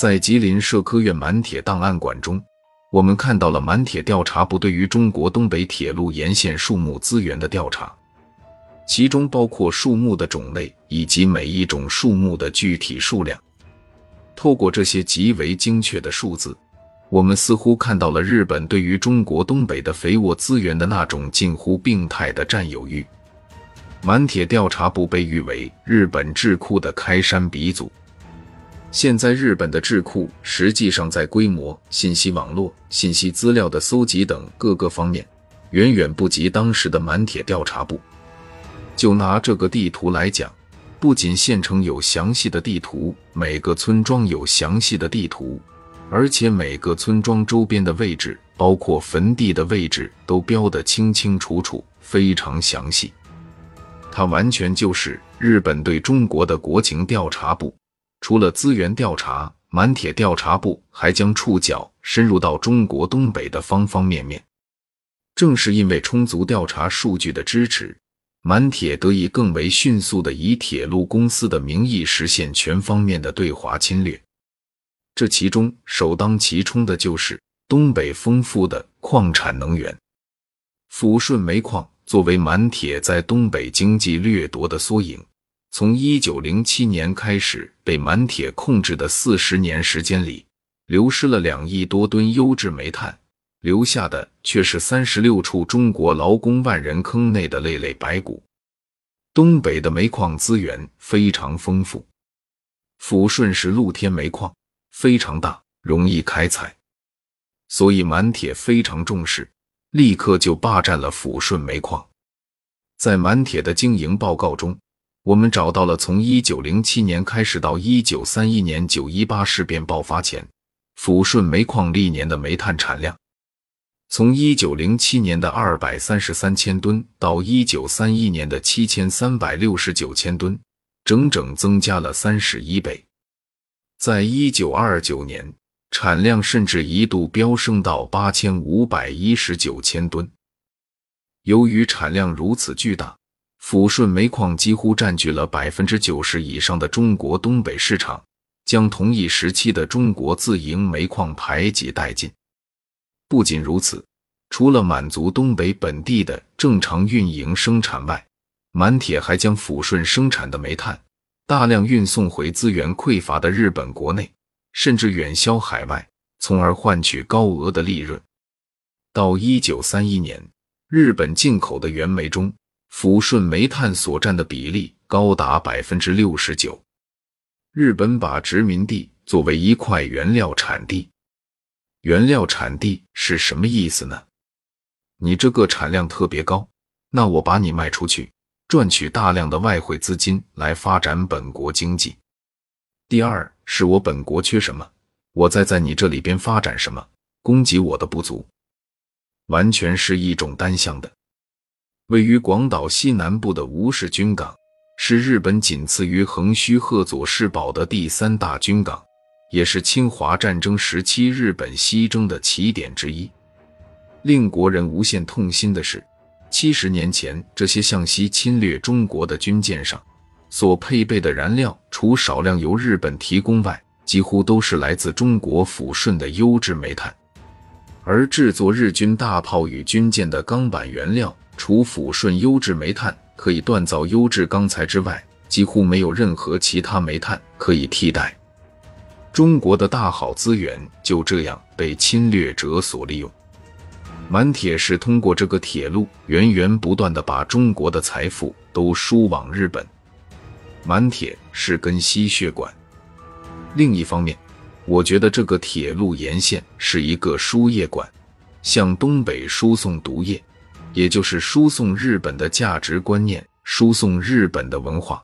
在吉林社科院满铁档案馆中，我们看到了满铁调查部对于中国东北铁路沿线树木资源的调查，其中包括树木的种类以及每一种树木的具体数量。透过这些极为精确的数字，我们似乎看到了日本对于中国东北的肥沃资源的那种近乎病态的占有欲。满铁调查部被誉为日本智库的开山鼻祖。现在，日本的智库实际上在规模、信息网络、信息资料的搜集等各个方面，远远不及当时的满铁调查部。就拿这个地图来讲，不仅县城有详细的地图，每个村庄有详细的地图，而且每个村庄周边的位置，包括坟地的位置，都标得清清楚楚，非常详细。它完全就是日本对中国的国情调查部。除了资源调查，满铁调查部还将触角深入到中国东北的方方面面。正是因为充足调查数据的支持，满铁得以更为迅速的以铁路公司的名义实现全方面的对华侵略。这其中首当其冲的就是东北丰富的矿产能源，抚顺煤矿作为满铁在东北经济掠夺的缩影。从一九零七年开始被满铁控制的四十年时间里，流失了两亿多吨优质煤炭，留下的却是三十六处中国劳工万人坑内的累累白骨。东北的煤矿资源非常丰富，抚顺是露天煤矿，非常大，容易开采，所以满铁非常重视，立刻就霸占了抚顺煤矿。在满铁的经营报告中。我们找到了从一九零七年开始到一九三一年九一八事变爆发前，抚顺煤矿历年的煤炭产量，从一九零七年的二百三十三千吨到一九三一年的七千三百六十九千吨，整整增加了三十一倍。在一九二九年，产量甚至一度飙升到八千五百一十九千吨。由于产量如此巨大。抚顺煤矿几乎占据了百分之九十以上的中国东北市场，将同一时期的中国自营煤矿排挤殆尽。不仅如此，除了满足东北本地的正常运营生产外，满铁还将抚顺生产的煤炭大量运送回资源匮乏的日本国内，甚至远销海外，从而换取高额的利润。到一九三一年，日本进口的原煤中，抚顺煤炭所占的比例高达百分之六十九。日本把殖民地作为一块原料产地，原料产地是什么意思呢？你这个产量特别高，那我把你卖出去，赚取大量的外汇资金来发展本国经济。第二是我本国缺什么，我再在你这里边发展什么，供给我的不足，完全是一种单向的。位于广岛西南部的吴氏军港，是日本仅次于横须贺佐世保的第三大军港，也是侵华战争时期日本西征的起点之一。令国人无限痛心的是，七十年前这些向西侵略中国的军舰上所配备的燃料，除少量由日本提供外，几乎都是来自中国抚顺的优质煤炭，而制作日军大炮与军舰的钢板原料。除抚顺优质煤炭可以锻造优质钢材之外，几乎没有任何其他煤炭可以替代。中国的大好资源就这样被侵略者所利用。满铁是通过这个铁路源源不断的把中国的财富都输往日本。满铁是根吸血管。另一方面，我觉得这个铁路沿线是一个输液管，向东北输送毒液。也就是输送日本的价值观念，输送日本的文化。